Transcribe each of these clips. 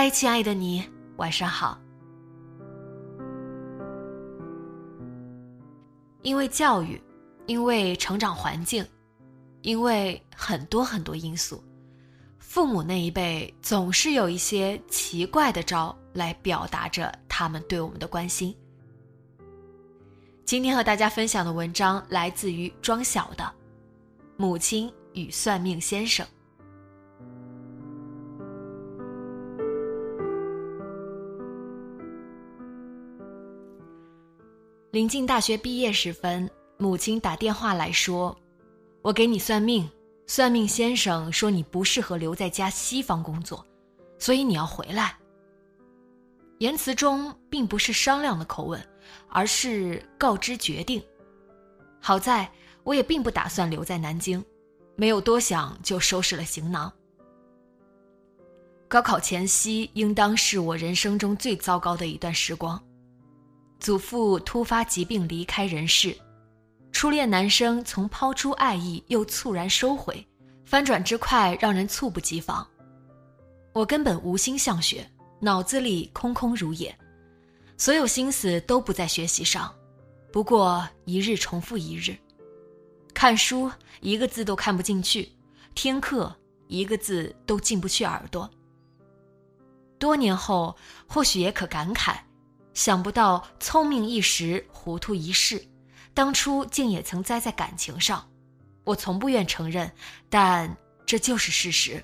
嗨，亲爱的你，晚上好。因为教育，因为成长环境，因为很多很多因素，父母那一辈总是有一些奇怪的招来表达着他们对我们的关心。今天和大家分享的文章来自于庄晓的《母亲与算命先生》。临近大学毕业时分，母亲打电话来说：“我给你算命，算命先生说你不适合留在家西方工作，所以你要回来。”言辞中并不是商量的口吻，而是告知决定。好在我也并不打算留在南京，没有多想就收拾了行囊。高考前夕，应当是我人生中最糟糕的一段时光。祖父突发疾病离开人世，初恋男生从抛出爱意又猝然收回，翻转之快让人猝不及防。我根本无心向学，脑子里空空如也，所有心思都不在学习上。不过一日重复一日，看书一个字都看不进去，听课一个字都进不去耳朵。多年后，或许也可感慨。想不到聪明一时，糊涂一世，当初竟也曾栽在感情上。我从不愿承认，但这就是事实。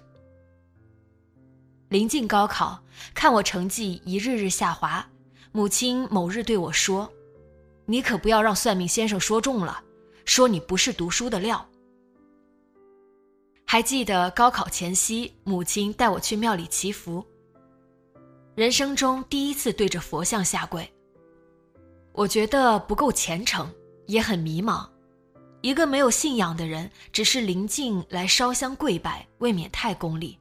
临近高考，看我成绩一日日下滑，母亲某日对我说：“你可不要让算命先生说中了，说你不是读书的料。”还记得高考前夕，母亲带我去庙里祈福。人生中第一次对着佛像下跪，我觉得不够虔诚，也很迷茫。一个没有信仰的人，只是临近来烧香跪拜，未免太功利。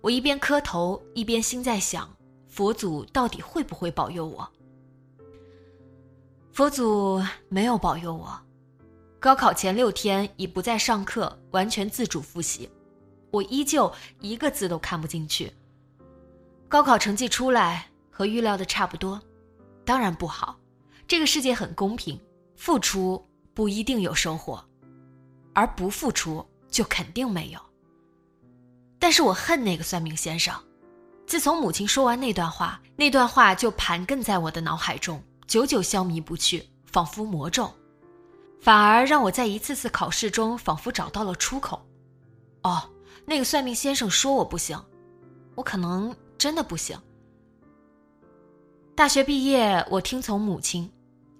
我一边磕头，一边心在想：佛祖到底会不会保佑我？佛祖没有保佑我。高考前六天已不再上课，完全自主复习，我依旧一个字都看不进去。高考成绩出来和预料的差不多，当然不好。这个世界很公平，付出不一定有收获，而不付出就肯定没有。但是我恨那个算命先生。自从母亲说完那段话，那段话就盘亘在我的脑海中，久久消弭不去，仿佛魔咒，反而让我在一次次考试中仿佛找到了出口。哦，那个算命先生说我不行，我可能。真的不行。大学毕业，我听从母亲，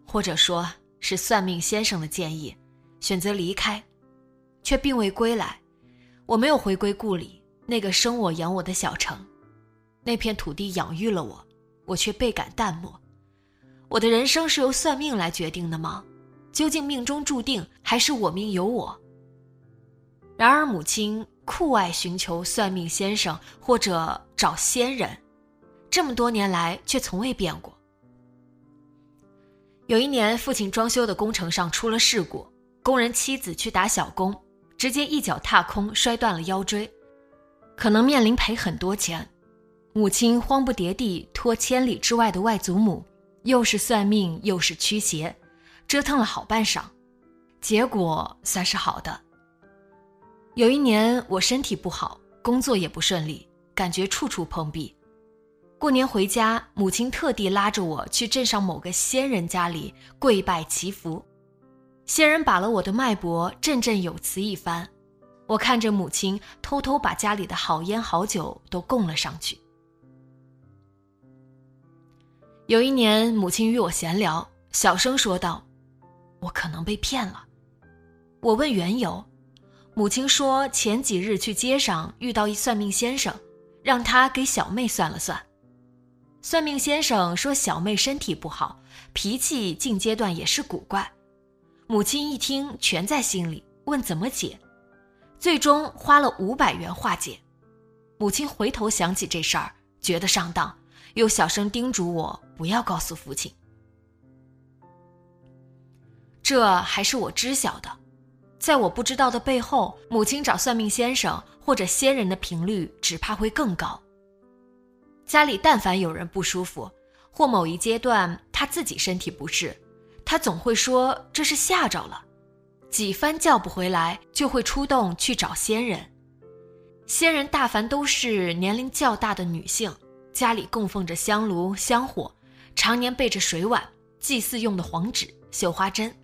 或者说是算命先生的建议，选择离开，却并未归来。我没有回归故里，那个生我养我的小城，那片土地养育了我，我却倍感淡漠。我的人生是由算命来决定的吗？究竟命中注定，还是我命由我？然而母亲。酷爱寻求算命先生或者找仙人，这么多年来却从未变过。有一年，父亲装修的工程上出了事故，工人妻子去打小工，直接一脚踏空，摔断了腰椎，可能面临赔很多钱。母亲慌不迭地托千里之外的外祖母，又是算命又是驱邪，折腾了好半晌，结果算是好的。有一年我身体不好，工作也不顺利，感觉处处碰壁。过年回家，母亲特地拉着我去镇上某个仙人家里跪拜祈福。仙人把了我的脉搏，振振有词一番。我看着母亲偷偷把家里的好烟好酒都供了上去。有一年，母亲与我闲聊，小声说道：“我可能被骗了。”我问缘由，母亲说前几日去街上遇到一算命先生，让他给小妹算了算。算命先生说小妹身体不好，脾气近阶段也是古怪。母亲一听全在心里，问怎么解，最终花了五百元化解。母亲回头想起这事儿，觉得上当，又小声叮嘱我不要告诉父亲。这还是我知晓的，在我不知道的背后，母亲找算命先生或者仙人的频率只怕会更高。家里但凡有人不舒服，或某一阶段他自己身体不适，他总会说这是吓着了，几番叫不回来，就会出动去找仙人。仙人大凡都是年龄较大的女性，家里供奉着香炉香火，常年备着水碗、祭祀用的黄纸、绣花针。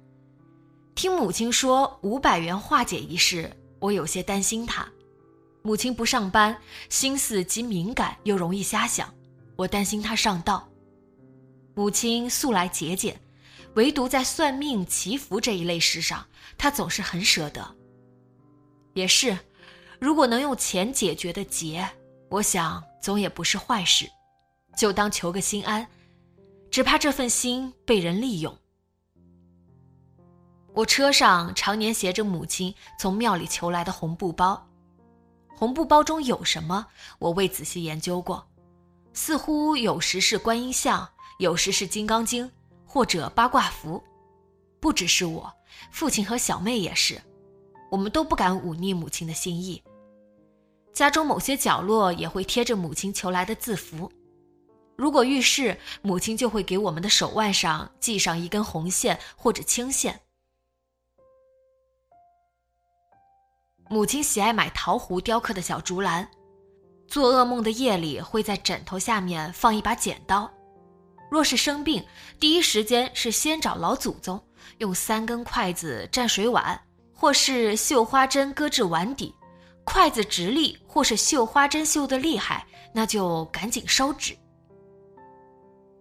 听母亲说五百元化解一事，我有些担心她。母亲不上班，心思极敏感，又容易瞎想，我担心她上当。母亲素来节俭，唯独在算命祈福这一类事上，她总是很舍得。也是，如果能用钱解决的结，我想总也不是坏事，就当求个心安。只怕这份心被人利用。我车上常年携着母亲从庙里求来的红布包。红布包中有什么？我未仔细研究过，似乎有时是观音像，有时是金刚经，或者八卦符。不只是我，父亲和小妹也是，我们都不敢忤逆母亲的心意。家中某些角落也会贴着母亲求来的字符，如果遇事，母亲就会给我们的手腕上系上一根红线或者青线。母亲喜爱买陶壶雕刻的小竹篮，做噩梦的夜里会在枕头下面放一把剪刀。若是生病，第一时间是先找老祖宗，用三根筷子蘸水碗，或是绣花针搁置碗底，筷子直立，或是绣花针绣得厉害，那就赶紧烧纸。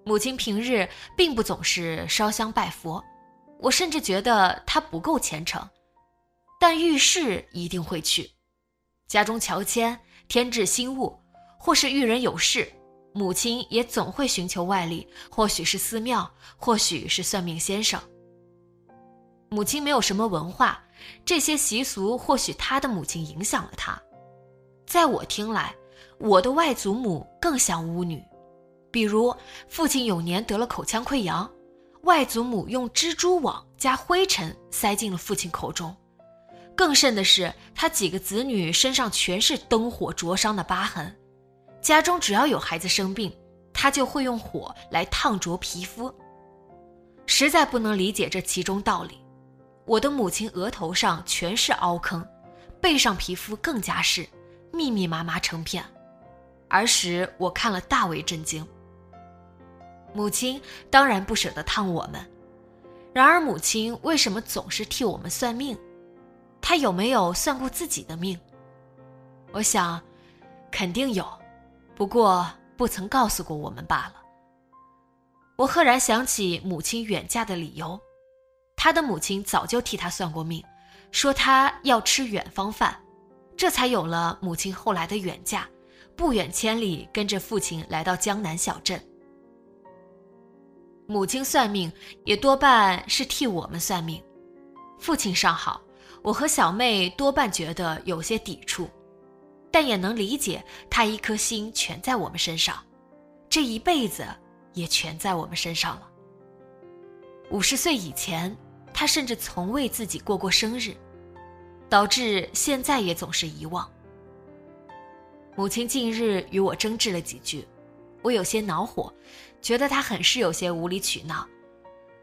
母亲平日并不总是烧香拜佛，我甚至觉得她不够虔诚。但遇事一定会去，家中乔迁、添置新物，或是遇人有事，母亲也总会寻求外力，或许是寺庙，或许是算命先生。母亲没有什么文化，这些习俗或许她的母亲影响了她。在我听来，我的外祖母更像巫女，比如父亲有年得了口腔溃疡，外祖母用蜘蛛网加灰尘塞进了父亲口中。更甚的是，他几个子女身上全是灯火灼伤的疤痕。家中只要有孩子生病，他就会用火来烫灼皮肤。实在不能理解这其中道理。我的母亲额头上全是凹坑，背上皮肤更加是密密麻麻成片。儿时我看了大为震惊。母亲当然不舍得烫我们，然而母亲为什么总是替我们算命？他有没有算过自己的命？我想，肯定有，不过不曾告诉过我们罢了。我赫然想起母亲远嫁的理由，他的母亲早就替他算过命，说他要吃远方饭，这才有了母亲后来的远嫁，不远千里跟着父亲来到江南小镇。母亲算命也多半是替我们算命，父亲尚好。我和小妹多半觉得有些抵触，但也能理解她一颗心全在我们身上，这一辈子也全在我们身上了。五十岁以前，她甚至从未自己过过生日，导致现在也总是遗忘。母亲近日与我争执了几句，我有些恼火，觉得她很是有些无理取闹。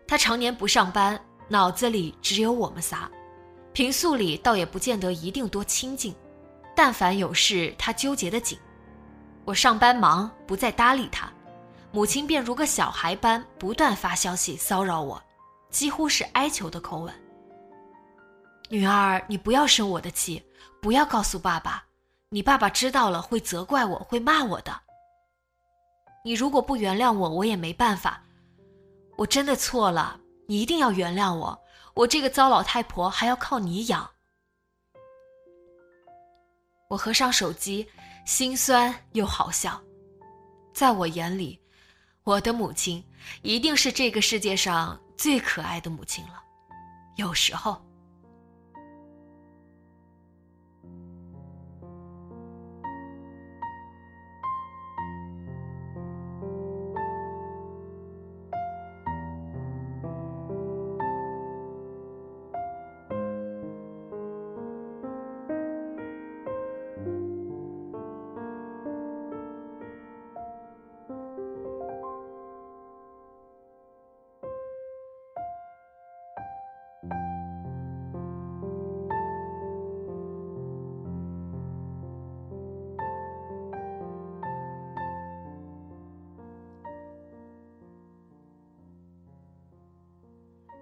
她常年不上班，脑子里只有我们仨，平素里倒也不见得一定多亲近。但凡有事，他纠结的紧。我上班忙，不再搭理他，母亲便如个小孩般不断发消息骚扰我，几乎是哀求的口吻。女儿，你不要生我的气，不要告诉爸爸，你爸爸知道了会责怪我，会骂我的。你如果不原谅我，我也没办法。我真的错了，你一定要原谅我。我这个糟老太婆还要靠你养。我合上手机。心酸又好笑，在我眼里，我的母亲一定是这个世界上最可爱的母亲了。有时候。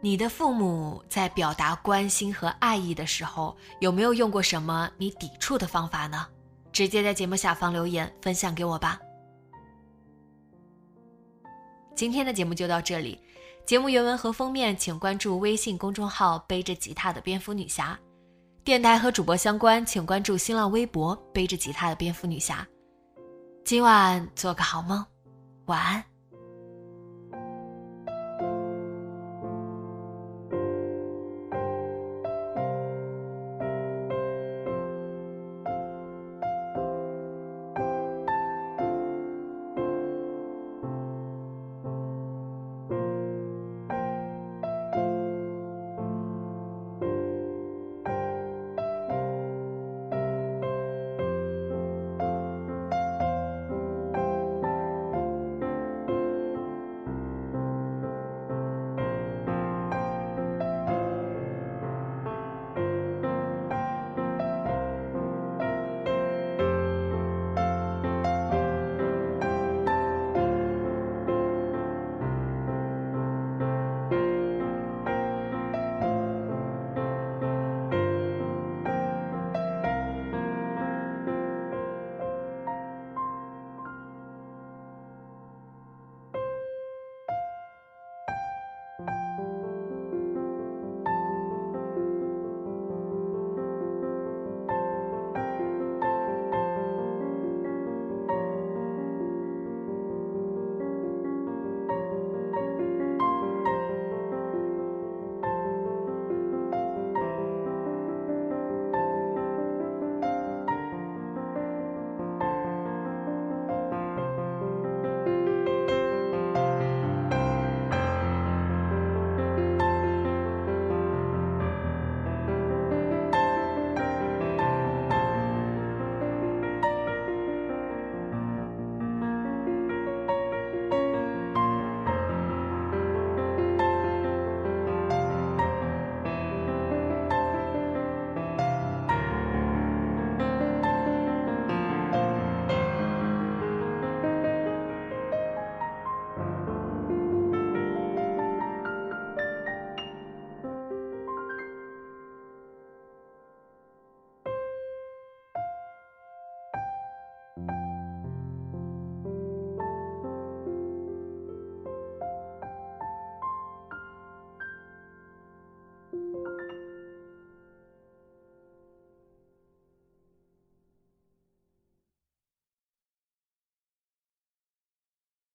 你的父母在表达关心和爱意的时候，有没有用过什么你抵触的方法呢？直接在节目下方留言分享给我吧。今天的节目就到这里，节目原文和封面请关注微信公众号“背着吉他的蝙蝠女侠”，电台和主播相关请关注新浪微博“背着吉他的蝙蝠女侠”。今晚做个好梦，晚安。